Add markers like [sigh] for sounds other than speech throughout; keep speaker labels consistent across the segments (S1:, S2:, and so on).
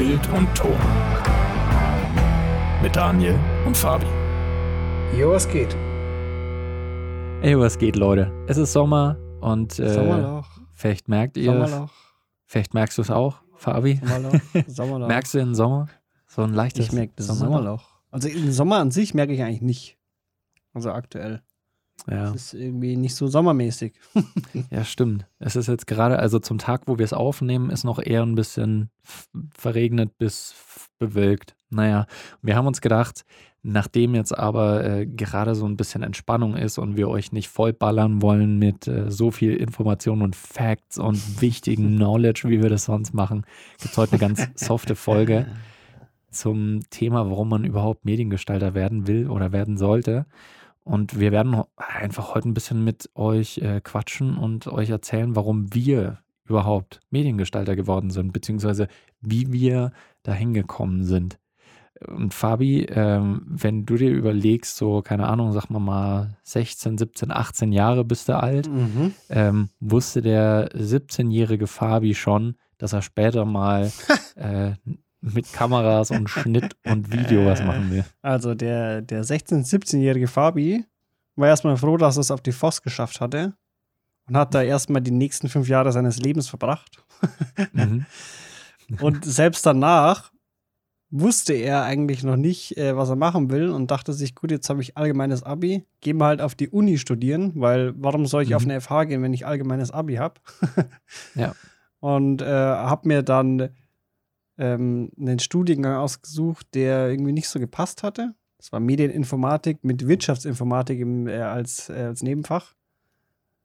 S1: Bild und Ton. Mit Daniel und Fabi.
S2: Jo, was geht?
S3: Ey, was geht, Leute? Es ist Sommer und äh,
S2: Sommerloch.
S3: vielleicht merkt ihr,
S2: Sommerloch.
S3: vielleicht merkst du es auch, Fabi.
S2: Sommerloch. [laughs] Sommerloch.
S3: Merkst du den Sommer? So ein leichtes
S2: ich merke das
S3: Sommerloch.
S2: Sommerloch. Also den Sommer an sich merke ich eigentlich nicht. Also aktuell.
S3: Ja.
S2: Das ist irgendwie nicht so sommermäßig. [laughs]
S3: ja, stimmt. Es ist jetzt gerade, also zum Tag, wo wir es aufnehmen, ist noch eher ein bisschen verregnet bis bewölkt. Naja, wir haben uns gedacht, nachdem jetzt aber äh, gerade so ein bisschen Entspannung ist und wir euch nicht vollballern wollen mit äh, so viel Information und Facts und [laughs] wichtigen Knowledge, wie wir das sonst machen, gibt es heute eine ganz softe Folge [laughs] zum Thema, warum man überhaupt Mediengestalter werden will oder werden sollte. Und wir werden einfach heute ein bisschen mit euch äh, quatschen und euch erzählen, warum wir überhaupt Mediengestalter geworden sind, beziehungsweise wie wir dahin gekommen sind. Und Fabi, ähm, wenn du dir überlegst, so, keine Ahnung, sag mal mal 16, 17, 18 Jahre bist du alt,
S2: Mhm.
S3: ähm, wusste der 17-jährige Fabi schon, dass er später mal [laughs] äh, mit Kameras und Schnitt und Video was machen will.
S2: Also der, der 16-, 17-jährige Fabi war erstmal froh, dass er es auf die Voss geschafft hatte. Und hat da erstmal die nächsten fünf Jahre seines Lebens verbracht.
S3: Mhm. [laughs]
S2: Und selbst danach wusste er eigentlich noch nicht, äh, was er machen will und dachte sich, gut, jetzt habe ich allgemeines Abi, gehen wir halt auf die Uni studieren, weil warum soll ich
S3: Mhm.
S2: auf eine FH gehen, wenn ich allgemeines Abi habe?
S3: Ja. [laughs]
S2: Und äh, habe mir dann ähm, einen Studiengang ausgesucht, der irgendwie nicht so gepasst hatte. Das war Medieninformatik mit Wirtschaftsinformatik im, äh, als, äh, als Nebenfach.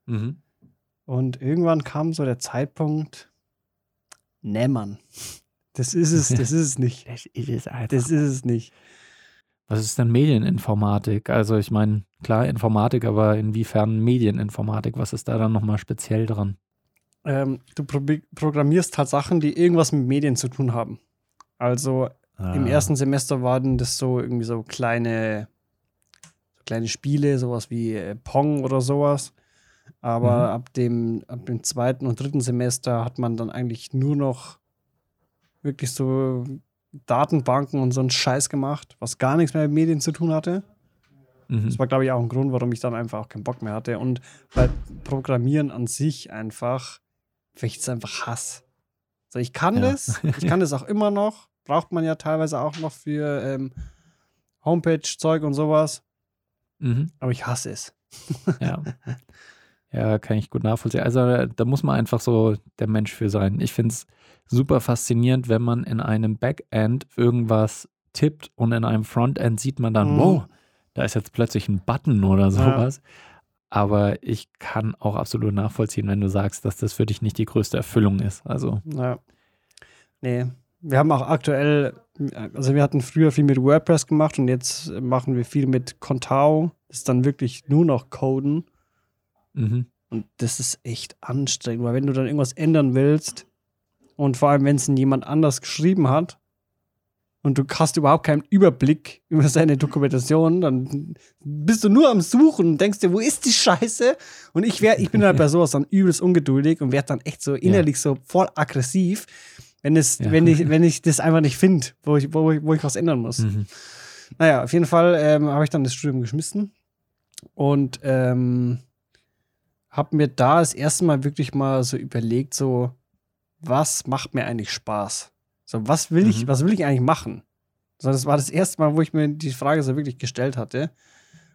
S3: Mhm.
S2: Und irgendwann kam so der Zeitpunkt, nee, Mann, das ist es, das ist es nicht. [laughs]
S3: Das ist es einfach.
S2: Das ist es nicht.
S3: Was ist denn Medieninformatik? Also ich meine, klar Informatik, aber inwiefern Medieninformatik? Was ist da dann nochmal speziell dran?
S2: Ähm, du probi- programmierst halt Sachen, die irgendwas mit Medien zu tun haben. Also im
S3: Ah.
S2: ersten Semester waren das so irgendwie so kleine, so kleine Spiele, sowas wie äh, Pong oder sowas. Aber
S3: Mhm.
S2: ab, dem, ab dem zweiten und dritten Semester hat man dann eigentlich nur noch wirklich so Datenbanken und so einen Scheiß gemacht, was gar nichts mehr mit Medien zu tun hatte.
S3: Mhm.
S2: Das war, glaube ich, auch ein Grund, warum ich dann einfach auch keinen Bock mehr hatte. Und weil Programmieren an sich einfach, vielleicht ist es einfach Hass. So, ich kann
S3: Ja.
S2: das, ich kann das auch immer noch, braucht man ja teilweise auch noch für ähm, Homepage-Zeug und sowas,
S3: Mhm.
S2: aber ich hasse es.
S3: Ja. [laughs] Ja, kann ich gut nachvollziehen. Also da- muss man einfach so der Mensch für sein. Ich finde es super faszinierend, wenn man in einem Backend irgendwas tippt und in einem Frontend sieht man dann,
S2: Mhm.
S3: wow, da ist jetzt plötzlich ein Button oder sowas. Aber ich kann auch absolut nachvollziehen, wenn du sagst, dass das für dich nicht die größte Erfüllung ist. Also,
S2: Ja. Nee. Wir haben auch aktuell, also wir hatten früher viel mit WordPress gemacht und jetzt machen wir viel mit Contao. Das ist dann wirklich nur noch Coden.
S3: mhm.
S2: Und das ist echt anstrengend, weil wenn du dann irgendwas ändern willst und vor allem, wenn es jemand anders geschrieben hat und du hast überhaupt keinen Überblick über seine Dokumentation, dann bist du nur am Suchen und denkst dir, wo ist die Scheiße? Und ich, wär, ich bin halt bei sowas dann übelst ungeduldig und werde dann echt so innerlich so voll aggressiv, wenn, es,
S3: Ja.
S2: wenn, ich, [laughs] wenn ich das einfach nicht finde, wo ich, wo, ich, wo ich was ändern muss.
S3: Mhm.
S2: Naja, auf jeden Fall ähm, habe ich dann das Studium geschmissen und ähm, habe mir da das erste Mal wirklich mal so überlegt, so, was macht mir eigentlich Spaß? So, was will ich,
S3: Mhm.
S2: was will ich eigentlich machen? So, das war das erste Mal, wo ich mir die Frage so wirklich gestellt hatte.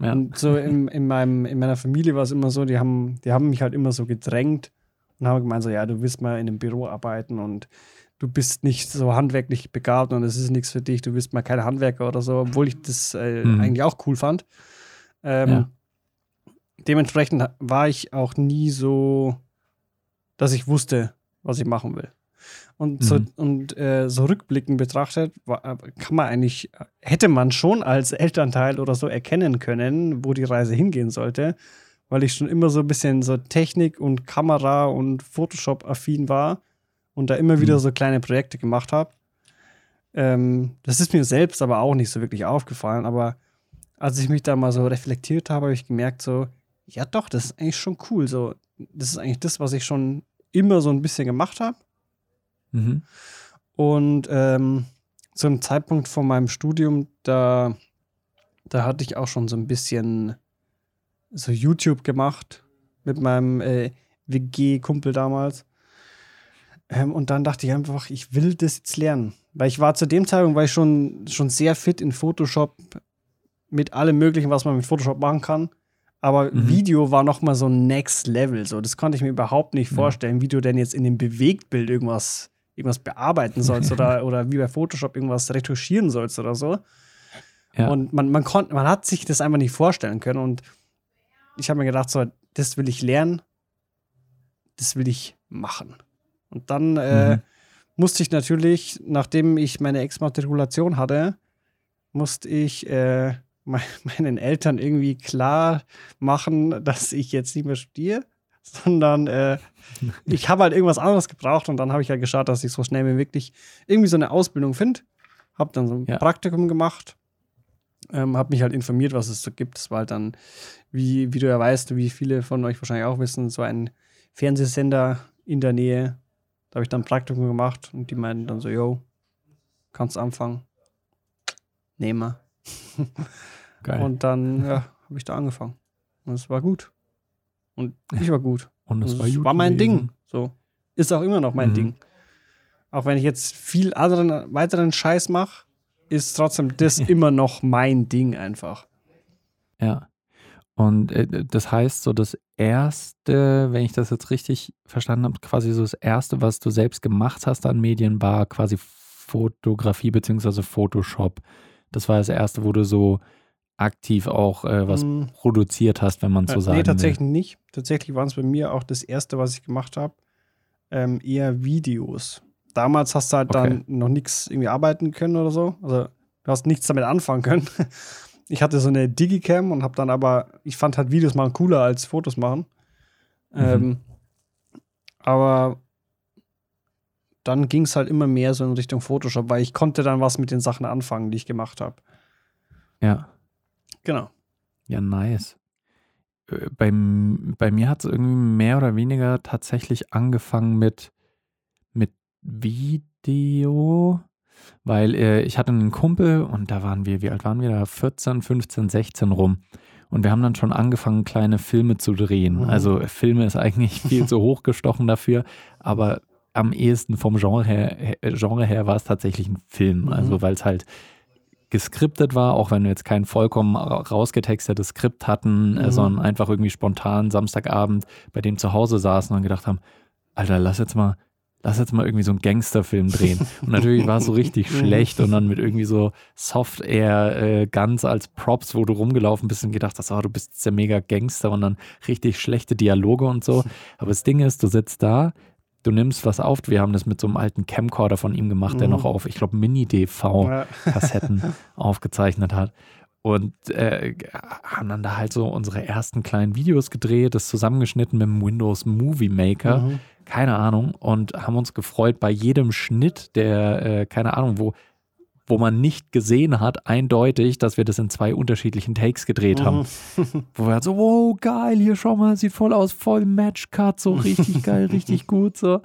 S3: Ja.
S2: Und so in, [laughs] in, meinem, in meiner Familie war es immer so, die haben, die haben mich halt immer so gedrängt und haben gemeint, so, ja, du willst mal in einem Büro arbeiten und du bist nicht so handwerklich begabt und es ist nichts für dich, du bist mal kein Handwerker oder so, obwohl ich das äh,
S3: Mhm.
S2: eigentlich auch cool fand. Ähm,
S3: Ja.
S2: Dementsprechend war ich auch nie so, dass ich wusste, was ich machen will. Und so,
S3: Mhm.
S2: und, äh, so rückblickend betrachtet, äh, kann man eigentlich, hätte man schon als Elternteil oder so erkennen können, wo die Reise hingehen sollte, weil ich schon immer so ein bisschen so Technik und Kamera und Photoshop-affin war und da immer wieder
S3: Mhm.
S2: so kleine Projekte gemacht habe. Ähm, das ist mir selbst aber auch nicht so wirklich aufgefallen, aber als ich mich da mal so reflektiert habe, habe ich gemerkt, so, ja doch, das ist eigentlich schon cool. So, das ist eigentlich das, was ich schon immer so ein bisschen gemacht habe.
S3: Mhm.
S2: Und ähm, zum Zeitpunkt von meinem Studium, da, da hatte ich auch schon so ein bisschen so YouTube gemacht mit meinem äh, WG-Kumpel damals. Ähm, und dann dachte ich einfach, ich will das jetzt lernen. Weil ich war zu dem Zeitpunkt, war ich schon, schon sehr fit in Photoshop mit allem Möglichen, was man mit Photoshop machen kann. Aber
S3: Mhm.
S2: Video war noch mal so Next Level. So, das konnte ich mir überhaupt nicht vorstellen, wie du denn jetzt in dem Bewegtbild irgendwas, irgendwas bearbeiten sollst oder, [laughs] oder wie bei Photoshop irgendwas retuschieren sollst oder so.
S3: Ja.
S2: Und man, man, konnte, man hat sich das einfach nicht vorstellen können. Und ich habe mir gedacht, so, das will ich lernen, das will ich machen. Und dann äh,
S3: Mhm.
S2: musste ich natürlich, nachdem ich meine Exmatrikulation hatte, musste ich äh, [laughs] me- meinen Eltern irgendwie klar machen, dass ich jetzt nicht mehr studiere, sondern äh, ich habe halt irgendwas anderes gebraucht und dann habe ich halt geschaut, dass ich so schnell wie möglich irgendwie so eine Ausbildung finde. Habe dann so ein
S3: Ja.
S2: Praktikum gemacht, ähm, habe mich halt informiert, was es so gibt. Das war halt dann, wie, wie du ja weißt, wie viele von euch wahrscheinlich auch wissen, so ein Fernsehsender in der Nähe. Da habe ich dann ein Praktikum gemacht und die meinten dann so, yo, kannst anfangen. Nehmen wir.
S3: Geil.
S2: Und dann ja, habe ich da angefangen. Und es war gut. Und ich war gut.
S3: Und
S2: Das
S3: das war, gut
S2: war mein
S3: gewesen.
S2: Ding. So. Ist auch immer noch mein
S3: Mhm.
S2: Ding. Auch wenn ich jetzt viel anderen, weiteren Scheiß mache, ist trotzdem das [laughs] immer noch mein Ding einfach.
S3: Ja. Und äh, das heißt, so das erste, wenn ich das jetzt richtig verstanden habe, quasi so das erste, was du selbst gemacht hast an Medien, war quasi Fotografie beziehungsweise Photoshop. Das war das erste, wo du so aktiv auch äh, was
S2: Mm,
S3: produziert hast, wenn man so
S2: äh,
S3: sagen
S2: nee, tatsächlich nicht. Tatsächlich waren es bei mir auch das erste, was ich gemacht habe, ähm, eher Videos. Damals hast du halt
S3: Okay.
S2: dann noch nichts irgendwie arbeiten können oder so. Also du hast nichts damit anfangen können. [laughs] Ich hatte so eine Digicam und habe dann aber, ich fand halt Videos machen cooler als Fotos machen.
S3: Mhm.
S2: Ähm, aber dann ging es halt immer mehr so in Richtung Photoshop, weil ich konnte dann was mit den Sachen anfangen, die ich gemacht habe.
S3: will. Ja.
S2: Genau.
S3: Ja, nice. Äh, Bei, bei mir hat es irgendwie mehr oder weniger tatsächlich angefangen mit, mit Video, weil äh, ich hatte einen Kumpel und da waren wir, wie alt waren wir da? 14, 15, 16 rum. Und wir haben dann schon angefangen, kleine Filme zu drehen.
S2: Mhm.
S3: Also äh, Filme ist eigentlich [laughs] viel zu hochgestochen dafür, aber am ehesten vom Genre her, äh, Genre her war es tatsächlich ein Film.
S2: Mhm.
S3: Also weil es halt geskriptet war, auch wenn wir jetzt kein vollkommen ra- rausgetextetes Skript hatten, äh,
S2: Mhm.
S3: sondern einfach irgendwie spontan Samstagabend bei dem zu Hause saßen und gedacht haben, Alter, lass jetzt mal, lass jetzt mal irgendwie so einen Gangsterfilm drehen. [laughs] Und natürlich war es so richtig
S2: Mhm.
S3: schlecht und dann mit irgendwie so Soft-Air äh, Guns als Props, wo du rumgelaufen bist und gedacht hast, oh, du bist der mega Gangster und dann richtig schlechte Dialoge und so. [laughs] Aber das Ding ist, du sitzt da, du nimmst was auf. Wir haben das mit so einem alten Camcorder von ihm gemacht, der
S2: Mhm.
S3: noch auf, ich glaube, Mini-DV
S2: Ja. [laughs]
S3: Aufgezeichnet hat. Und äh, haben dann da halt so unsere ersten kleinen Videos gedreht, das zusammengeschnitten mit dem Windows Movie Maker,
S2: Mhm.
S3: keine Ahnung, und haben uns gefreut bei jedem Schnitt, der, äh, keine Ahnung, wo, wo man nicht gesehen hat, eindeutig, dass wir das in zwei unterschiedlichen Takes gedreht haben.
S2: Mhm. [laughs]
S3: Wo wir halt so, wow, geil, hier schau mal, sieht voll aus, voll Matchcut, so richtig [laughs] geil, richtig gut, so.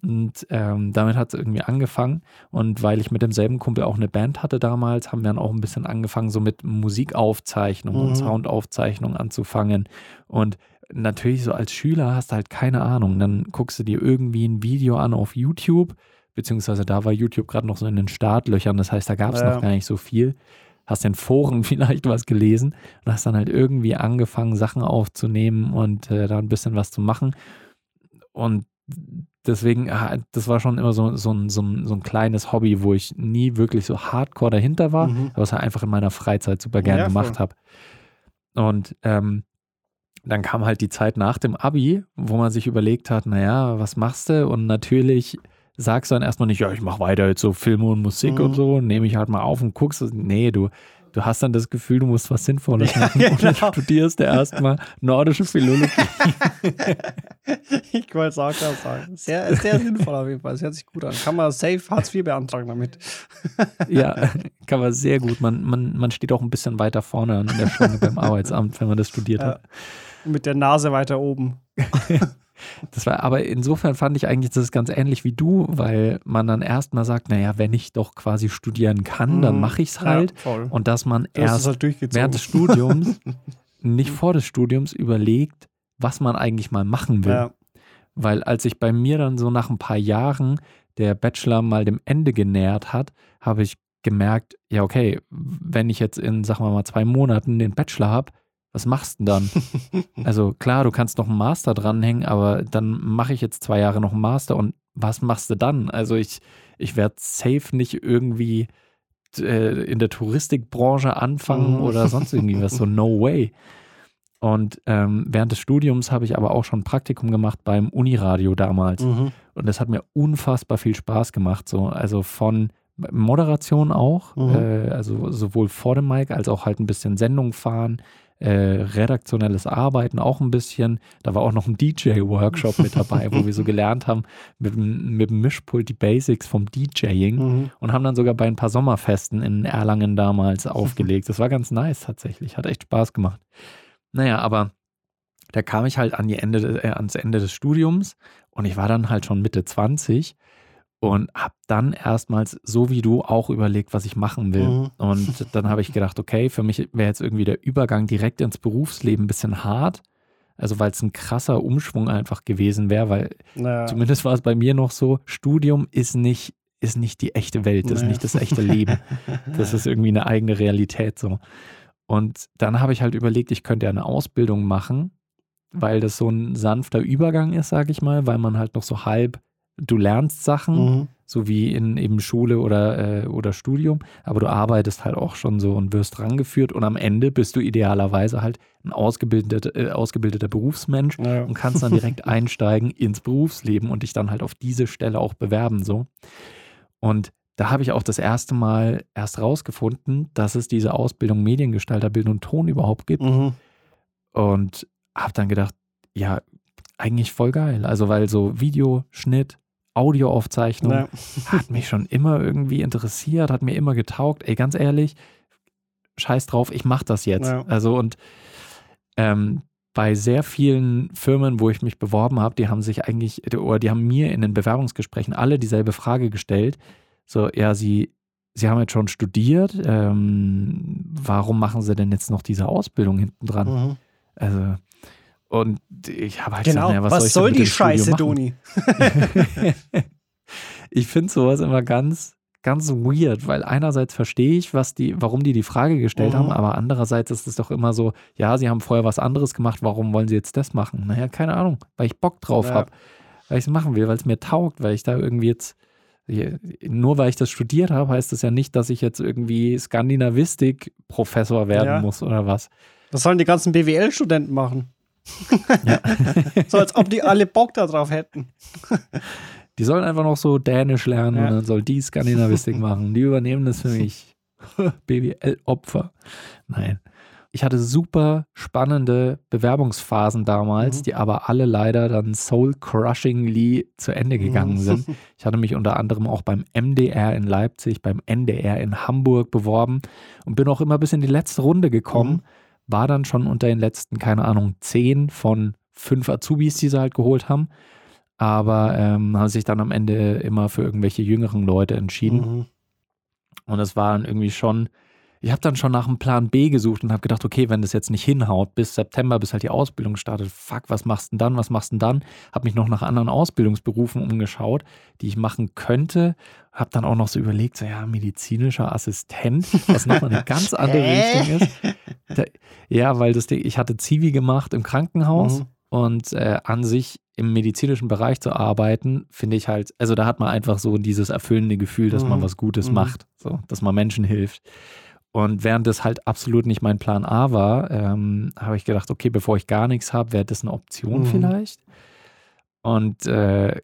S3: Und ähm, damit hat es irgendwie angefangen. Und weil ich mit demselben Kumpel auch eine Band hatte damals, haben wir dann auch ein bisschen angefangen, so mit Musikaufzeichnung
S2: Mhm.
S3: und Soundaufzeichnung anzufangen. Und natürlich so als Schüler hast du halt keine Ahnung. Dann guckst du dir irgendwie ein Video an auf YouTube, beziehungsweise da war YouTube gerade noch so in den Startlöchern. Das heißt, da gab es
S2: Ja.
S3: noch gar nicht so viel. Hast in Foren [laughs] vielleicht was gelesen und hast dann halt irgendwie angefangen, Sachen aufzunehmen und äh, da ein bisschen was zu machen. Und deswegen, ah, das war schon immer so, so, ein, so, ein, so ein kleines Hobby, wo ich nie wirklich so hardcore dahinter war,
S2: Mhm.
S3: aber es halt einfach in meiner Freizeit super gern
S2: Ja,
S3: gemacht habe. Und ähm, dann kam halt die Zeit nach dem Abi, wo man sich überlegt hat, naja, was machst du? Und natürlich sagst du dann erstmal nicht, ja, ich mache weiter jetzt so Filme und Musik
S2: Mhm.
S3: und so, nehme ich halt mal auf und guckst. Nee, du, du hast dann das Gefühl, du musst was Sinnvolles
S2: Ja,
S3: machen und dann
S2: genau.
S3: studierst du erstmal nordische Philologie. [laughs]
S2: ich wollte es auch gerade sagen. Sehr, sehr sinnvoll auf jeden Fall. Es hört sich gut an. Kann man safe Hartz IV beantragen damit. [laughs]
S3: ja, kann man sehr gut. Man, man, man steht auch ein bisschen weiter vorne an der Schlange beim Arbeitsamt, wenn man das studiert
S2: Ja.
S3: hat.
S2: Mit der Nase weiter oben. [laughs]
S3: Das war, aber insofern fand ich eigentlich, das ganz ähnlich wie du, weil man dann erstmal sagt, naja, wenn ich doch quasi studieren kann, dann
S2: Mhm.
S3: mache ich es halt.
S2: Ja.
S3: Und dass man
S2: Du hast
S3: erst
S2: halt
S3: während des Studiums, [laughs] nicht vor des Studiums überlegt, was man eigentlich mal machen will.
S2: ja.
S3: Weil als sich bei mir dann so nach ein paar Jahren der Bachelor mal dem Ende genähert hat, habe ich gemerkt, ja, okay, wenn ich jetzt in, sagen wir mal, zwei Monaten den Bachelor habe, was machst du denn dann? [laughs] also klar, du kannst noch einen Master dranhängen, aber dann mache ich jetzt zwei Jahre noch einen Master und was machst du dann? Also ich, ich werde safe nicht irgendwie äh, in der Touristikbranche anfangen
S2: Mhm.
S3: oder sonst irgendwie was, so no way. Und ähm, während des Studiums habe ich aber auch schon ein Praktikum gemacht beim Uniradio damals.
S2: Mhm.
S3: Und das hat mir unfassbar viel Spaß gemacht. So. Also von Moderation auch,
S2: Mhm.
S3: äh, also sowohl vor dem Mic als auch halt ein bisschen Sendung fahren, äh, redaktionelles Arbeiten auch ein bisschen. Da war auch noch ein DJ-Workshop mit dabei, wo wir so gelernt haben, mit, dem- mit dem Mischpult die Basics vom DJing
S2: Mhm.
S3: und haben dann sogar bei ein paar Sommerfesten in Erlangen damals [laughs] aufgelegt. Das war ganz nice tatsächlich, hat echt Spaß gemacht. Naja, aber da kam ich halt an die Ende, äh, ans Ende des Studiums und ich war dann halt schon Mitte 20 und habe dann erstmals, so wie du, auch überlegt, was ich machen will.
S2: Mhm.
S3: Und dann habe ich gedacht, okay, für mich wäre jetzt irgendwie der Übergang direkt ins Berufsleben ein bisschen hart. Also weil es ein krasser Umschwung einfach gewesen wäre, weil
S2: Ja.
S3: Zumindest war es bei mir noch so, Studium ist nicht, ist nicht die echte Welt, ist
S2: Nee.
S3: nicht das echte Leben. Das ist irgendwie eine eigene Realität so. Und dann habe ich halt überlegt, ich könnte ja eine Ausbildung machen, weil das so ein sanfter Übergang ist, sage ich mal, weil man halt noch so halb, du lernst Sachen,
S2: Mhm.
S3: so wie in eben Schule oder, äh, oder Studium, aber du arbeitest halt auch schon so und wirst rangeführt und am Ende bist du idealerweise halt ein ausgebildeter, äh, ausgebildeter Berufsmensch
S2: Ja.
S3: und kannst dann direkt [laughs] einsteigen ins Berufsleben und dich dann halt auf diese Stelle auch bewerben so. Und da habe ich auch das erste Mal erst rausgefunden, dass es diese Ausbildung Mediengestalter Bild und Ton überhaupt gibt
S2: Mhm.
S3: und habe dann gedacht, ja, eigentlich voll geil. Also weil so Video, Schnitt, Audioaufzeichnung
S2: Ja.
S3: hat mich schon immer irgendwie interessiert, hat mir immer getaugt. Ey, ganz ehrlich, scheiß drauf, ich mach das jetzt.
S2: Ja.
S3: Also und ähm, bei sehr vielen Firmen, wo ich mich beworben habe, die haben sich eigentlich, oder die haben mir in den Bewerbungsgesprächen alle dieselbe Frage gestellt. So, ja, sie, sie haben jetzt schon studiert, ähm, warum machen sie denn jetzt noch diese Ausbildung hinten dran?
S2: Mhm.
S3: Also, und ich habe halt
S2: Genau.
S3: gesagt, naja, was,
S2: was,
S3: soll,
S2: soll die Scheiße? Doni? [laughs]
S3: ich finde sowas immer ganz, ganz weird, weil einerseits verstehe ich, was die, warum die die Frage gestellt
S2: Mhm.
S3: haben, aber andererseits ist es doch immer so, ja, sie haben vorher was anderes gemacht, warum wollen sie jetzt das machen? Naja, keine Ahnung, weil ich Bock drauf
S2: Ja.
S3: habe, weil ich es machen will, weil es mir taugt, weil ich da irgendwie jetzt, nur weil ich das studiert habe, heißt das ja nicht, dass ich jetzt irgendwie Skandinavistik-Professor werden
S2: Ja.
S3: muss oder was.
S2: Das sollen die ganzen BWL-Studenten machen.
S3: Ja.
S2: So als ob die alle Bock darauf hätten.
S3: Die sollen einfach noch so Dänisch lernen
S2: Ja.
S3: und dann soll die Skandinavistik [laughs] machen. Die übernehmen das für mich. [laughs] BWL-Opfer. Nein. Ich hatte super spannende Bewerbungsphasen damals,
S2: Mhm.
S3: die aber alle leider dann soul-crushingly zu Ende gegangen
S2: Mhm.
S3: sind. Ich hatte mich unter anderem auch beim MDR in Leipzig, beim NDR in Hamburg beworben und bin auch immer bis in die letzte Runde gekommen.
S2: Mhm.
S3: War dann schon unter den letzten, keine Ahnung, zehn von fünf Azubis, die sie halt geholt haben. Aber ähm, haben sich dann am Ende immer für irgendwelche jüngeren Leute entschieden.
S2: Mhm.
S3: Und es war dann irgendwie schon, ich habe dann schon nach einem Plan B gesucht und habe gedacht, okay, wenn das jetzt nicht hinhaut, bis September, bis halt die Ausbildung startet, fuck, was machst du denn dann, was machst du denn dann? Habe mich noch nach anderen Ausbildungsberufen umgeschaut, die ich machen könnte. Habe dann auch noch so überlegt, so ja, medizinischer Assistent, was nochmal eine [laughs] ganz andere? Richtung ist. Ja, weil das Ding, ich hatte Zivi gemacht im Krankenhaus
S2: Mhm.
S3: und äh, an sich im medizinischen Bereich zu arbeiten, finde ich halt, also da hat man einfach so dieses erfüllende Gefühl, dass man
S2: Mhm.
S3: was Gutes
S2: Mhm.
S3: macht, so, dass man Menschen hilft. Und während das halt absolut nicht mein Plan A war, ähm, habe ich gedacht, okay, bevor ich gar nichts habe, wäre das eine Option
S2: Mhm.
S3: vielleicht. Und äh,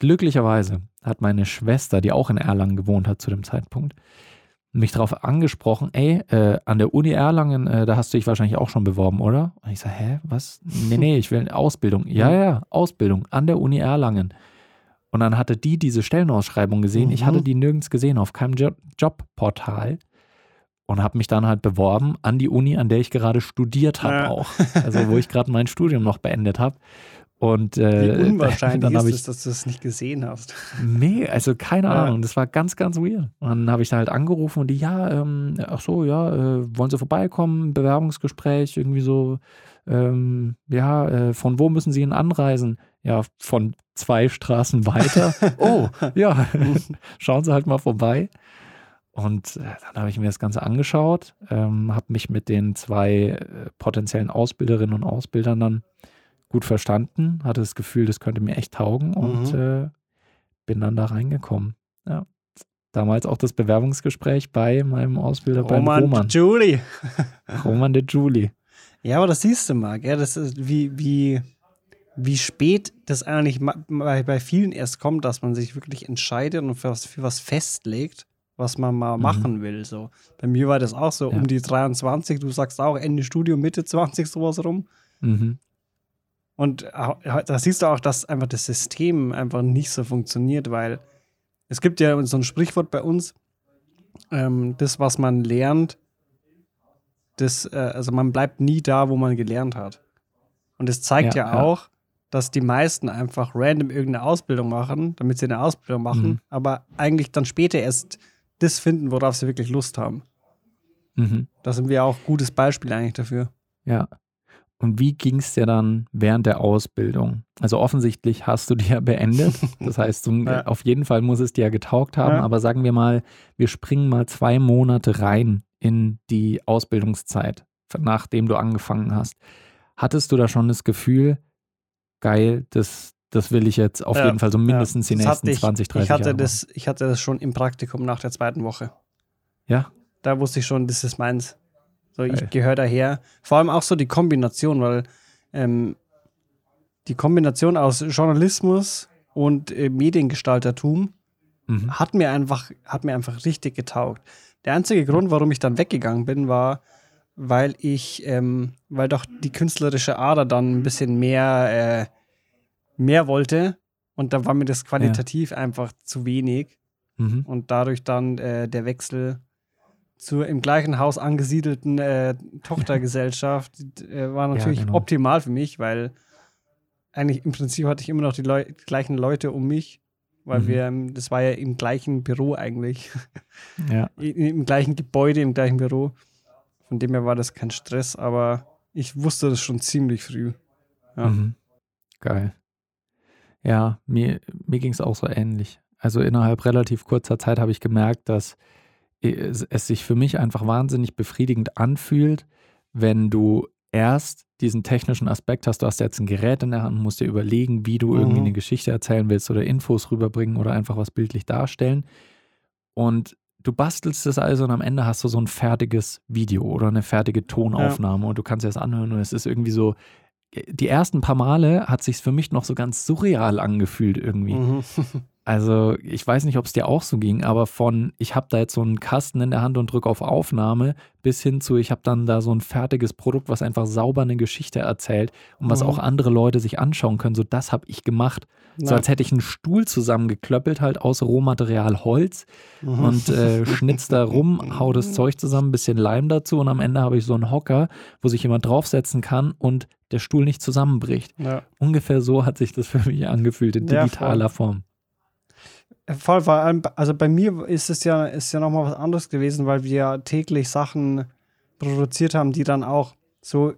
S3: glücklicherweise hat meine Schwester, die auch in Erlangen gewohnt hat zu dem Zeitpunkt, mich darauf angesprochen, ey, äh, an der Uni Erlangen, äh, da hast du dich wahrscheinlich auch schon beworben, oder? Und ich sage, hä, was? Nee, nee, ich will eine Ausbildung. [laughs] Ja, ja, Ausbildung an der Uni Erlangen. Und dann hatte die diese Stellenausschreibung gesehen. Ich
S2: Mhm.
S3: hatte die nirgends gesehen, auf keinem jo Jobportal. Und habe mich dann halt beworben an die Uni, an der ich gerade studiert habe
S2: Ja.
S3: auch. Also wo ich gerade mein Studium noch beendet habe. Und äh,
S2: Wie [laughs] unwahrscheinlich ist es, dass du es nicht gesehen hast.
S3: Nee, also keine
S2: Ja.
S3: Ahnung. Das war ganz, ganz weird. Und dann habe ich da halt angerufen und die, ja, ähm, ach so, ja, äh, wollen Sie vorbeikommen? Bewerbungsgespräch, irgendwie so, ähm, ja, äh, von wo müssen Sie denn anreisen? Ja, von zwei Straßen weiter. [laughs] oh, ja, [laughs] schauen Sie halt mal vorbei. Und äh, dann habe ich mir das Ganze angeschaut, ähm, habe mich mit den zwei äh, potenziellen Ausbilderinnen und Ausbildern dann gut verstanden, hatte das Gefühl, das könnte mir echt taugen und äh, bin dann da reingekommen. Ja. Damals auch das Bewerbungsgespräch bei meinem Ausbilder beim
S2: Roman,
S3: Roman.
S2: Julie. [laughs]
S3: Roman de Julie.
S2: Ja, aber das siehst du mal, gell? Das ist wie, wie, wie spät das eigentlich bei, bei vielen erst kommt, dass man sich wirklich entscheidet und für was, für was festlegt, was man mal
S3: Mhm.
S2: machen will. So. Bei mir war das auch so
S3: Ja.
S2: um die 23, du sagst auch Ende Studium, Mitte 20, sowas rum.
S3: Mhm.
S2: Und au- da siehst du auch, dass einfach das System einfach nicht so funktioniert, weil es gibt ja so ein Sprichwort bei uns, ähm, das, was man lernt, das, äh, also man bleibt nie da, wo man gelernt hat. Und es zeigt
S3: Ja,
S2: ja,
S3: ja.
S2: auch, dass die meisten einfach random irgendeine Ausbildung machen, damit sie eine Ausbildung machen,
S3: Mhm.
S2: aber eigentlich dann später erst das finden, worauf sie wirklich Lust haben.
S3: Mhm.
S2: Da sind wir auch gutes Beispiel eigentlich dafür.
S3: Ja. Und wie ging es dir dann während der Ausbildung? Also offensichtlich hast du die ja beendet. [laughs] Das heißt, du,
S2: Ja.
S3: auf jeden Fall muss es dir ja getaugt haben.
S2: Ja.
S3: Aber sagen wir mal, wir springen mal zwei Monate rein in die Ausbildungszeit, nachdem du angefangen hast. Hattest du da schon das Gefühl, geil, das, das will ich jetzt auf
S2: Ja,
S3: jeden Fall so mindestens
S2: Ja,
S3: die nächsten
S2: ich,
S3: 20, 30
S2: ich hatte
S3: Jahre?
S2: das, Ich hatte das schon im Praktikum nach der zweiten Woche.
S3: Ja?
S2: Da wusste ich schon, das ist meins. So,
S3: Geil.
S2: ich gehöre daher. Vor allem auch so die Kombination, weil ähm, die Kombination aus Journalismus und äh, Mediengestaltertum
S3: Mhm.
S2: hat mir einfach, hat mir einfach richtig getaugt. Der einzige Grund, warum ich dann weggegangen bin, war, weil ich, ähm, weil doch die künstlerische Ader dann ein bisschen mehr, äh, mehr wollte. Und da war mir das qualitativ einfach zu wenig.
S3: Mhm.
S2: Und dadurch dann äh, der Wechsel zur im gleichen Haus angesiedelten äh, Tochtergesellschaft [laughs] äh, war natürlich
S3: genau.
S2: optimal für mich, weil eigentlich im Prinzip hatte ich immer noch die, Leu gleichen Leute um mich, weil
S3: Mhm.
S2: wir, das war ja im gleichen Büro eigentlich, [laughs]
S3: Ja.
S2: Im gleichen Gebäude, im gleichen Büro. Von dem her war das kein Stress, aber ich wusste das schon ziemlich früh. Ja.
S3: Mhm. Geil. Ja, mir, mir ging es auch so ähnlich. Also innerhalb relativ kurzer Zeit habe ich gemerkt, dass es, es sich für mich einfach wahnsinnig befriedigend anfühlt, wenn du erst diesen technischen Aspekt hast, du hast jetzt ein Gerät in der Hand, musst dir überlegen, wie du irgendwie
S2: Mhm.
S3: eine Geschichte erzählen willst oder Infos rüberbringen oder einfach was bildlich darstellen. Und du bastelst es also und am Ende hast du so ein fertiges Video oder eine fertige Tonaufnahme und du kannst dir das anhören und es ist irgendwie so, die ersten paar Male hat sich für mich noch so ganz surreal angefühlt irgendwie.
S2: Mhm.
S3: Also ich weiß nicht, ob es dir auch so ging, aber von ich habe da jetzt so einen Kasten in der Hand und drücke auf Aufnahme bis hin zu ich habe dann da so ein fertiges Produkt, was einfach sauber eine Geschichte erzählt und was
S2: Mhm.
S3: auch andere Leute sich anschauen können. So das habe ich gemacht. So
S2: Ja.
S3: als hätte ich einen Stuhl zusammengeklöppelt halt aus Rohmaterial Holz
S2: Mhm.
S3: und äh, schnitz da rum, [laughs] hau das Zeug zusammen, bisschen Leim dazu und am Ende habe ich so einen Hocker, wo sich jemand draufsetzen kann und der Stuhl nicht zusammenbricht.
S2: ja.
S3: Ungefähr so hat sich das für mich angefühlt in
S2: Ja,
S3: digitaler Form.
S2: Voll, vor allem, also bei mir ist es ja, ist ja nochmal was anderes gewesen, weil wir ja täglich Sachen produziert haben, die dann auch so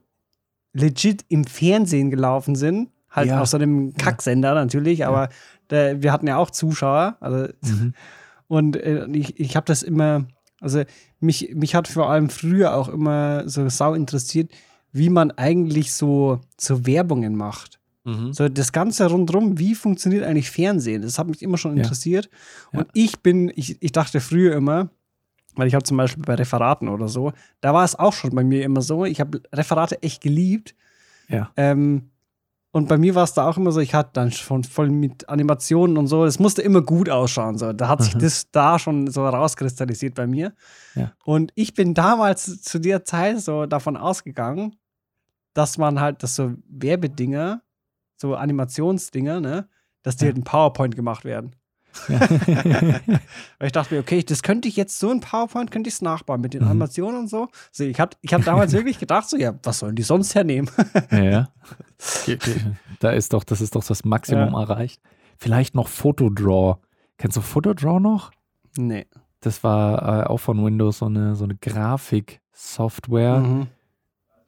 S2: legit im Fernsehen gelaufen sind. Halt
S3: Ja.
S2: auf so einem Kacksender natürlich, aber der, wir hatten ja auch Zuschauer. Also,
S3: Mhm. [laughs]
S2: und äh, ich, ich habe das immer, also mich, mich hat vor allem früher auch immer so sau interessiert, wie man eigentlich so, so Werbungen macht.
S3: Mhm.
S2: So das Ganze rundherum, wie funktioniert eigentlich Fernsehen? Das hat mich immer schon
S3: Ja.
S2: interessiert.
S3: Ja.
S2: Und ich bin, ich, ich dachte früher immer, weil ich habe zum Beispiel bei Referaten oder so, da war es auch schon bei mir immer so, ich habe Referate echt geliebt.
S3: Ja.
S2: Ähm, und bei mir war es da auch immer so, ich hatte dann schon voll mit Animationen und so, es musste immer gut ausschauen. So. Da hat sich
S3: Mhm.
S2: das da schon so rauskristallisiert bei mir.
S3: Ja.
S2: Und ich bin damals zu der Zeit so davon ausgegangen, dass man halt, dass so Werbedinger, so Animationsdinger, ne, dass die
S3: Ja.
S2: halt in PowerPoint gemacht werden. [laughs] Weil ich dachte mir, okay, das könnte ich jetzt so in PowerPoint, könnte ich es nachbauen mit den
S3: Mhm.
S2: Animationen und so. so ich habe ich hab damals [laughs] wirklich gedacht, so, ja, was sollen die sonst hernehmen?
S3: Ja, ja. [laughs] Okay. Da ist doch, das ist doch das Maximum erreicht. Vielleicht noch Photodraw. Kennst du Photodraw noch?
S2: nee.
S3: Das war äh, auch von Windows so eine, so eine Grafik-Software.
S2: Mhm.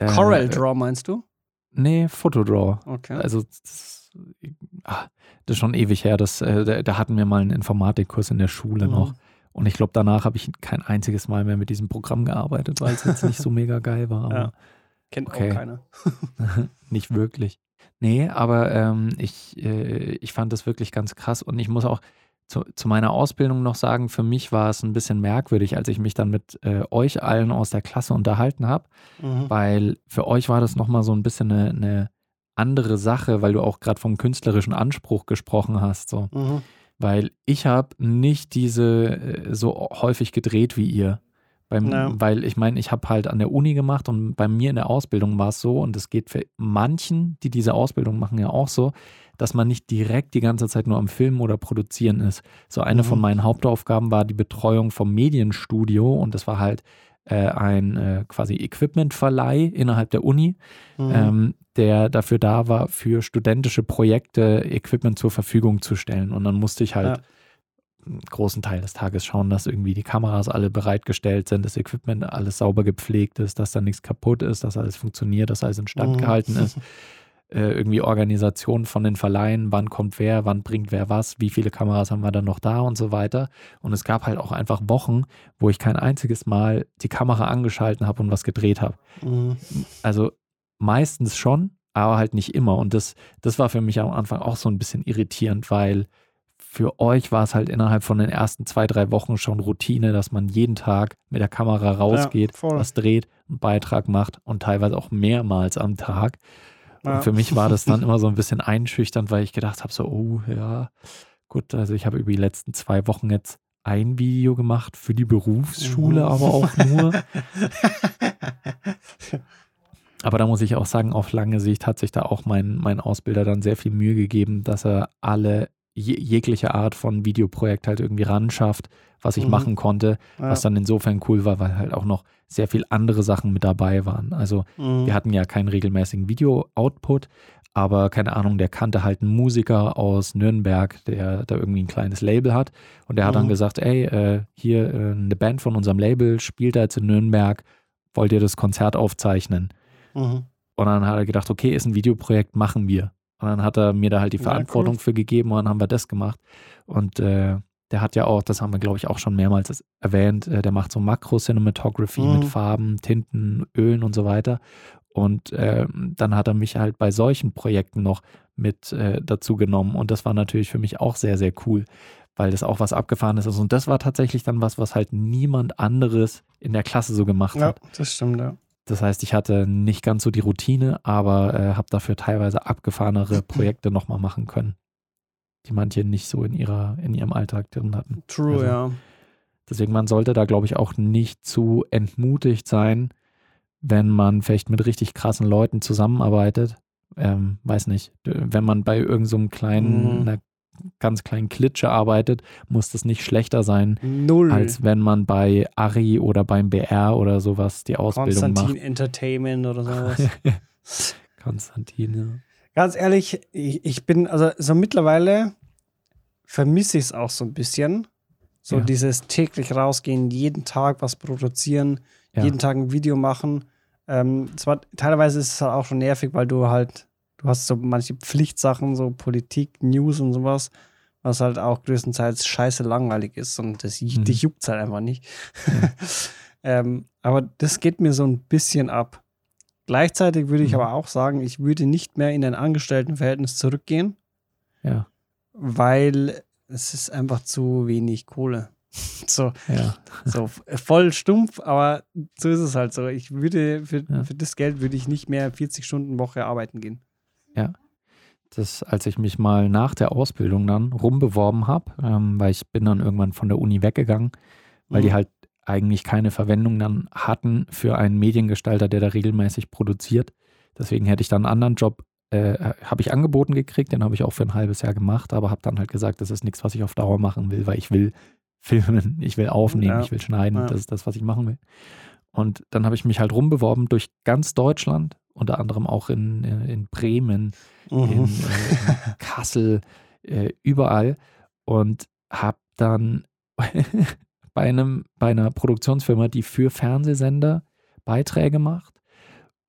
S3: Äh,
S2: Corel Draw meinst du?
S3: Nee, Photodraw.
S2: Okay.
S3: Also das, ah, das ist schon ewig her. Das, äh, da, da hatten wir mal einen Informatikkurs in der Schule
S2: Mhm.
S3: noch. Und ich glaube, danach habe ich kein einziges Mal mehr mit diesem Programm gearbeitet, weil es jetzt nicht so [laughs] mega geil war. Aber
S2: Ja. Kennt
S3: Okay.
S2: auch keiner. [laughs]
S3: nicht wirklich. Nee, aber ähm, ich, äh, ich fand das wirklich ganz krass. Und ich muss auch zu, zu meiner Ausbildung noch sagen, für mich war es ein bisschen merkwürdig, als ich mich dann mit äh, euch allen aus der Klasse unterhalten habe.
S2: Mhm.
S3: weil für euch war das nochmal so ein bisschen eine, eine andere Sache, weil du auch gerade vom künstlerischen Anspruch gesprochen hast. So.
S2: Mhm.
S3: Weil ich habe nicht diese äh, so häufig gedreht wie ihr. Beim,
S2: Ja.
S3: Weil ich meine, ich habe halt an der Uni gemacht und bei mir in der Ausbildung war es so, und es geht für manchen, die diese Ausbildung machen, ja auch so, dass man nicht direkt die ganze Zeit nur am Filmen oder Produzieren ist. So eine
S2: Mhm.
S3: von meinen Hauptaufgaben war die Betreuung vom Medienstudio und das war halt äh, ein äh, quasi Equipmentverleih innerhalb der Uni,
S2: Mhm.
S3: ähm, der dafür da war, für studentische Projekte Equipment zur Verfügung zu stellen. Und dann musste ich halt
S2: Ja.
S3: einen großen Teil des Tages schauen, dass irgendwie die Kameras alle bereitgestellt sind, das Equipment alles sauber gepflegt ist, dass da nichts kaputt ist, dass alles funktioniert, dass alles instand
S2: Mhm.
S3: gehalten ist. [laughs] Äh, irgendwie Organisation von den Verleihen, wann kommt wer, wann bringt wer was, wie viele Kameras haben wir dann noch da und so weiter. Und es gab halt auch einfach Wochen, wo ich kein einziges Mal die Kamera angeschalten habe und was gedreht habe.
S2: Mhm.
S3: Also meistens schon, aber halt nicht immer. Und das, das war für mich am Anfang auch so ein bisschen irritierend, weil für euch war es halt innerhalb von den ersten zwei, drei Wochen schon Routine, dass man jeden Tag mit der Kamera rausgeht,
S2: Ja,
S3: was dreht, einen Beitrag macht und teilweise auch mehrmals am Tag.
S2: Ja.
S3: Und für mich war das dann [laughs] immer so ein bisschen einschüchternd, weil ich gedacht habe, so, oh ja, gut, also ich habe über die letzten zwei Wochen jetzt ein Video gemacht für die Berufsschule,
S2: Mhm.
S3: aber auch nur. [laughs] Aber da muss ich auch sagen, auf lange Sicht hat sich da auch mein, mein Ausbilder dann sehr viel Mühe gegeben, dass er alle je, jegliche Art von Videoprojekt halt irgendwie ran schafft, was ich
S2: Mhm.
S3: machen konnte,
S2: Ja.
S3: was dann insofern cool war, weil halt auch noch sehr viel andere Sachen mit dabei waren. Also
S2: Mhm.
S3: wir hatten ja keinen regelmäßigen Video-Output, aber keine Ahnung, der kannte halt einen Musiker aus Nürnberg, der da irgendwie ein kleines Label hat. Und der hat dann
S2: Mhm.
S3: gesagt, ey, äh, hier äh, eine Band von unserem Label spielt da jetzt in Nürnberg, wollt ihr das Konzert aufzeichnen?
S2: Mhm.
S3: Und dann hat er gedacht, okay, ist ein Videoprojekt, machen wir. Und dann hat er mir da halt die
S2: Ja,
S3: Verantwortung
S2: cool.
S3: für gegeben und dann haben wir das gemacht. Und äh, der hat ja auch, das haben wir glaube ich auch schon mehrmals erwähnt, äh, der macht so Makro-Cinematography
S2: Mhm.
S3: mit Farben, Tinten, Ölen und so weiter. Und ähm, dann hat er mich halt bei solchen Projekten noch mit äh, dazu genommen. Und das war natürlich für mich auch sehr, sehr cool, weil das auch was Abgefahrenes ist. Und das war tatsächlich dann was, was halt niemand anderes in der Klasse so gemacht
S2: Ja,
S3: hat.
S2: das stimmt, ja.
S3: Das heißt, ich hatte nicht ganz so die Routine, aber äh, habe dafür teilweise abgefahrenere [clears throat] Projekte nochmal machen können, die manche nicht so in, ihrer, in ihrem Alltag drin hatten.
S2: True,
S3: Also-
S2: ja.
S3: Deswegen, man sollte da, glaube ich, auch nicht zu entmutigt sein, wenn man vielleicht mit richtig krassen Leuten zusammenarbeitet. Ähm, weiß nicht, wenn man bei irgendeinem so einem kleinen,
S2: Mhm.
S3: einer ganz kleinen Klitsche arbeitet, muss das nicht schlechter sein,
S2: Null.
S3: als wenn man bei Ari oder beim BR oder sowas die Ausbildung
S2: Konstantin
S3: macht.
S2: Entertainment oder sowas. [laughs]
S3: Konstantin, ja.
S2: Ganz ehrlich, ich, ich bin, also so mittlerweile vermisse ich es auch so ein bisschen. So
S3: Ja.
S2: dieses täglich rausgehen, jeden Tag was produzieren,
S3: Ja.
S2: jeden Tag ein Video machen. Ähm, zwar teilweise ist es halt auch schon nervig, weil du halt, du hast so manche Pflichtsachen, so Politik, News und sowas, was halt auch größtenteils scheiße langweilig ist und das,
S3: Mhm.
S2: dich juckt halt einfach nicht. [laughs] ähm, aber das geht mir so ein bisschen ab. Gleichzeitig würde ich
S3: Mhm.
S2: aber auch sagen, ich würde nicht mehr in ein Angestelltenverhältnis zurückgehen,
S3: Ja,
S2: weil es ist einfach zu wenig Kohle. [laughs] So,
S3: ja.
S2: so voll stumpf, aber so ist es halt so. Ich würde für,
S3: Ja.
S2: für das Geld würde ich nicht mehr 40 Stunden Woche arbeiten gehen.
S3: Das, als ich mich mal nach der Ausbildung dann rumbeworben habe, ähm, weil ich bin dann irgendwann von der Uni weggegangen, weil die
S2: Mhm.
S3: halt eigentlich keine Verwendung dann hatten für einen Mediengestalter, der da regelmäßig produziert. Deswegen hätte ich dann einen anderen Job äh, habe ich angeboten gekriegt, den habe ich auch für ein halbes Jahr gemacht, aber habe dann halt gesagt, das ist nichts, was ich auf Dauer machen will, weil ich will [laughs] filmen, ich will aufnehmen,
S2: Ja.
S3: ich will schneiden,
S2: Ja.
S3: das ist das, was ich machen will. Und dann habe ich mich halt rumbeworben durch ganz Deutschland, unter anderem auch in, äh, in Bremen, in,
S2: Mhm.
S3: äh, in [laughs] Kassel, äh, überall und habe dann [laughs] bei, einem, bei einer Produktionsfirma, die für Fernsehsender Beiträge macht.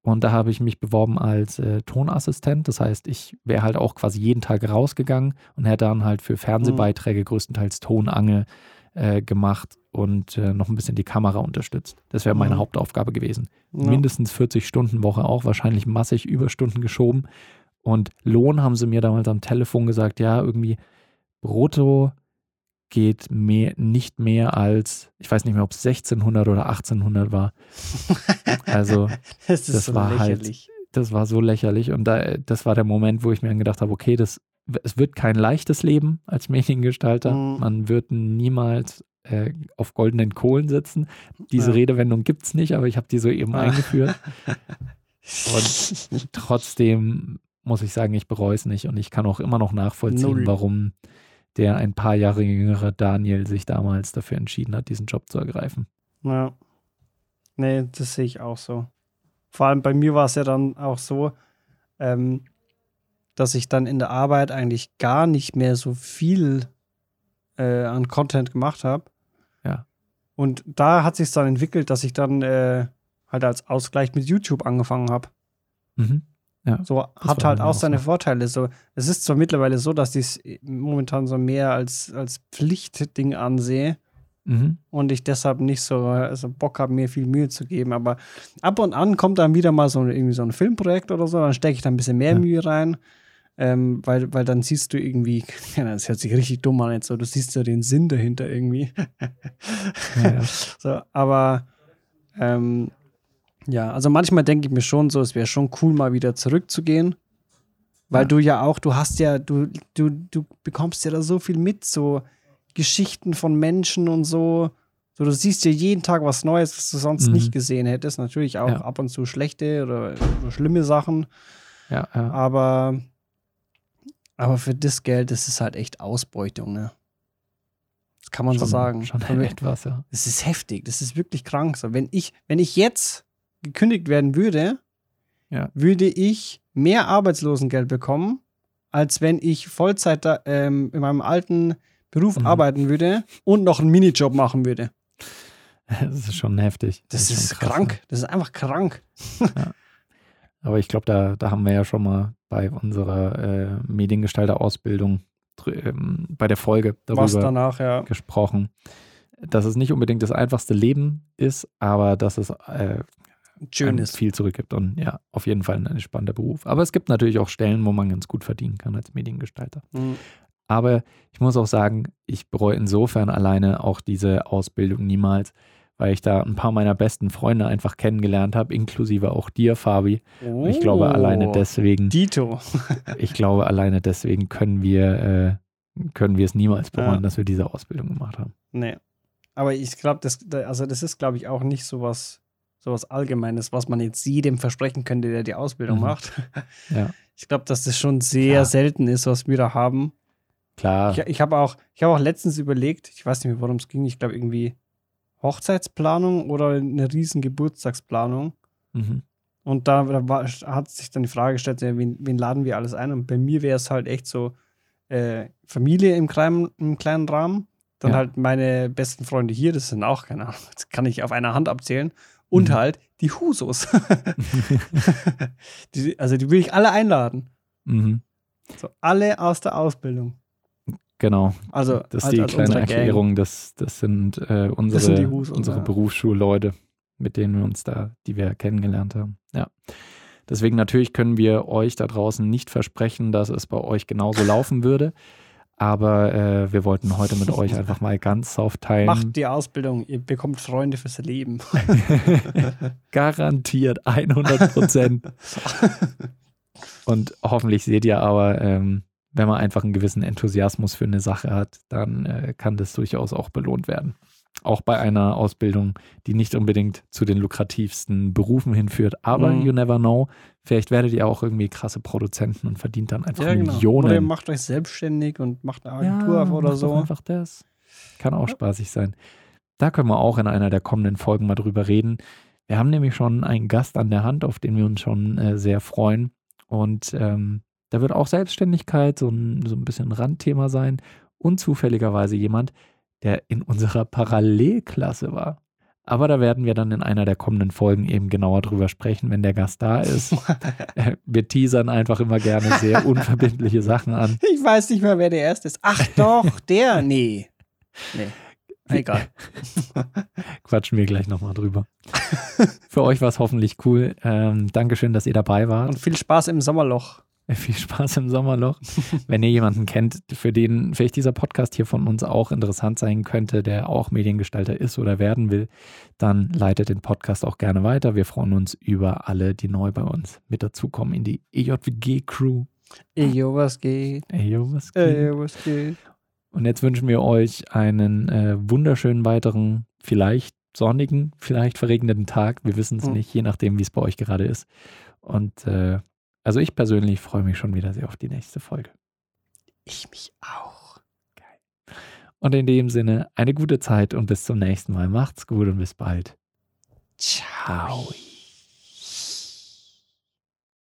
S3: Und da habe ich mich beworben als äh, Tonassistent. Das heißt, ich wäre halt auch quasi jeden Tag rausgegangen und hätte dann halt für Fernsehbeiträge größtenteils Tonangel äh, gemacht und äh, noch ein bisschen die Kamera unterstützt. Das wäre meine
S2: Mhm.
S3: Hauptaufgabe gewesen
S2: Ja.
S3: mindestens 40 Stunden Woche auch, wahrscheinlich massig Überstunden geschoben. Und Lohn haben sie mir damals am Telefon gesagt, ja, irgendwie brutto geht mehr, nicht mehr als, ich weiß nicht mehr, ob es 1600 oder 1800 war. [laughs] Also
S2: das
S3: das
S2: so
S3: war halt-
S2: lächerlich.
S3: das war so lächerlich und da, das war der Moment, wo ich mir dann gedacht habe, okay, das, es wird kein leichtes Leben als Mediengestalter.
S2: Mhm.
S3: Man wird niemals äh, auf goldenen Kohlen sitzen. Diese
S2: Ja.
S3: Redewendung gibt es nicht, aber ich habe die so eben
S2: Ah.
S3: eingeführt. [laughs] Trotzdem muss ich sagen, ich bereue es nicht und ich kann auch immer noch nachvollziehen,
S2: Null.
S3: warum der ein paar Jahre jüngere Daniel sich damals dafür entschieden hat, diesen Job zu ergreifen.
S2: Ja. Nee, das sehe ich auch so. Vor allem bei mir war es ja dann auch so, ähm, dass ich dann in der Arbeit eigentlich gar nicht mehr so viel äh, an Content gemacht habe.
S3: Ja.
S2: Und da hat sich dann entwickelt, dass ich dann äh, halt als Ausgleich mit YouTube angefangen habe.
S3: Mhm.
S2: So
S3: war
S2: hat halt auch
S3: auch
S2: seine
S3: so.
S2: Vorteile. So, es ist zwar mittlerweile so, dass ich es momentan so mehr als, als Pflichtding ansehe
S3: Mhm.
S2: und ich deshalb nicht so also Bock habe, mir viel Mühe zu geben. Aber ab und an kommt dann wieder mal so irgendwie so ein Filmprojekt oder so, dann stecke ich da ein bisschen mehr
S3: Ja.
S2: Mühe rein. Ähm, weil, weil dann siehst du irgendwie, [laughs] ja, das hört sich richtig dumm an jetzt so, du siehst so den Sinn dahinter irgendwie.
S3: Ja, ja. [laughs]
S2: So, aber ähm, ja, also manchmal denke ich mir schon so, es wäre schon cool, mal wieder zurückzugehen. Weil
S3: Ja.
S2: du ja auch, du hast ja, du, du, du bekommst ja da so viel mit, so Geschichten von Menschen und so. So, du siehst ja jeden Tag was Neues, was du sonst
S3: Mhm.
S2: nicht gesehen hättest. Natürlich auch
S3: Ja.
S2: ab und zu schlechte oder, oder schlimme Sachen.
S3: ja, ja.
S2: Aber, aber für das Geld, das ist halt echt Ausbeutung, ne? Das kann man so
S3: Schon-
S2: sagen.
S3: Schon
S2: Und wenn-
S3: echt was, ja.
S2: das ist heftig, das ist wirklich krank. So, wenn ich, wenn ich jetzt gekündigt werden würde,
S3: Ja.
S2: würde ich mehr Arbeitslosengeld bekommen, als wenn ich Vollzeit da, ähm, in meinem alten Beruf
S3: Mhm.
S2: arbeiten würde und noch einen Minijob machen würde. [laughs]
S3: Das ist schon heftig.
S2: Das,
S3: schon
S2: ist
S3: krass,
S2: krank.
S3: ja.
S2: Das ist einfach krank.
S3: Aber ich glaube, da, da haben wir ja schon mal bei unserer äh, Mediengestalter-Ausbildung ähm, bei der Folge darüber
S2: danach, ja.
S3: gesprochen, dass es nicht unbedingt das einfachste Leben ist, aber dass es äh,
S2: Schön ist.
S3: viel zurückgibt und ja, auf jeden Fall ein spannender Beruf. Aber es gibt natürlich auch Stellen, wo man ganz gut verdienen kann als Mediengestalter.
S2: Mhm.
S3: Aber ich muss auch sagen, ich bereue insofern alleine auch diese Ausbildung niemals, weil ich da ein paar meiner besten Freunde einfach kennengelernt habe, inklusive auch dir, Fabi. Und ich glaube, alleine
S2: Oh,
S3: deswegen,
S2: Dito. [laughs]
S3: ich glaube, alleine deswegen können wir, äh, können wir es niemals bereuen,
S2: Ja.
S3: dass wir diese Ausbildung gemacht haben.
S2: Nee. Aber ich glaube, das, da- also das ist, glaube ich, auch nicht sowas, sowas Allgemeines, was man jetzt jedem versprechen könnte, der die Ausbildung
S3: Mhm.
S2: macht.
S3: Ja. [laughs]
S2: Ich glaube, dass das schon sehr
S3: Klar.
S2: selten ist, was wir da haben.
S3: Klar.
S2: Ich, ich habe auch, ich habe auch letztens überlegt, ich weiß nicht mehr, worum es ging, ich glaube irgendwie Hochzeitsplanung oder eine riesen Geburtstagsplanung.
S3: Mhm.
S2: Und da, da war, hat sich dann die Frage gestellt, wen, wen laden wir alles ein? Und bei mir wäre es halt echt so äh, Familie im kleinen, im kleinen Rahmen. Dann
S3: Ja.
S2: halt meine besten Freunde hier, das sind auch, keine Ahnung, das kann ich auf einer Hand abzählen. Und
S3: Mhm.
S2: halt die Husos. [laughs] [laughs] die, also die will ich alle einladen.
S3: mhm.
S2: So, alle aus der Ausbildung.
S3: Genau.
S2: Also
S3: Das ist
S2: halt
S3: die
S2: als
S3: kleine
S2: Gang.
S3: Erklärung. Das, das sind äh, unsere,
S2: sind die Husos,
S3: unsere
S2: ja.
S3: Berufsschulleute, mit denen wir uns da, die wir kennengelernt haben. Ja. Deswegen natürlich können wir euch da draußen nicht versprechen, dass es bei euch genauso laufen würde. Aber äh, wir wollten heute mit euch einfach mal ganz soft teilen.
S2: Macht die Ausbildung, ihr bekommt Freunde fürs Leben. [laughs]
S3: Garantiert 100 Prozent. [laughs] Und hoffentlich seht ihr aber, ähm, wenn man einfach einen gewissen Enthusiasmus für eine Sache hat, dann äh, kann das durchaus auch belohnt werden. Auch bei einer Ausbildung, die nicht unbedingt zu den lukrativsten Berufen hinführt. Aber
S2: Mhm.
S3: you never know, Vielleicht werdet ihr auch irgendwie krasse Produzenten und verdient dann einfach
S2: Ja, genau.
S3: Millionen.
S2: Oder ihr macht euch selbstständig und macht eine Agentur auf oder so.
S3: Einfach das. Kann auch spaßig sein. Da können wir auch in einer der kommenden Folgen mal drüber reden. Wir haben nämlich schon einen Gast an der Hand, auf den wir uns schon äh, sehr freuen. Und ähm, da wird auch Selbstständigkeit so ein, so ein bisschen ein Randthema sein. Und zufälligerweise jemand, der in unserer Parallelklasse war. Aber da werden wir dann in einer der kommenden Folgen eben genauer drüber sprechen, wenn der Gast da ist. [laughs] Äh, wir teasern einfach immer gerne sehr [laughs] unverbindliche Sachen an.
S2: Ich weiß nicht mehr, wer der erste ist. Ach doch, [laughs] der? Nee. Nee. Egal.
S3: Quatschen wir gleich nochmal drüber. Für euch war es hoffentlich cool. Ähm, Dankeschön, dass ihr dabei wart.
S2: Und viel Spaß im Sommerloch. [laughs]
S3: Viel Spaß im Sommerloch. Wenn ihr jemanden kennt, für den vielleicht dieser Podcast hier von uns auch interessant sein könnte, der auch Mediengestalter ist oder werden will, dann leitet den Podcast auch gerne weiter. Wir freuen uns über alle, die neu bei uns mit dazukommen in die EJWG-Crew.
S2: Ejo, was geht?
S3: Ey, yo, was geht?
S2: Ejo, was geht?
S3: Und jetzt wünschen wir euch einen äh, wunderschönen weiteren, vielleicht sonnigen, vielleicht verregneten Tag. Wir wissen es
S2: Hm.
S3: nicht, je nachdem, wie es bei euch gerade ist. Und äh, also ich persönlich freue mich schon wieder sehr auf die nächste Folge.
S2: Ich mich auch.
S3: Und in dem Sinne, eine gute Zeit und bis zum nächsten Mal. Macht's gut und bis bald.
S2: Ciao.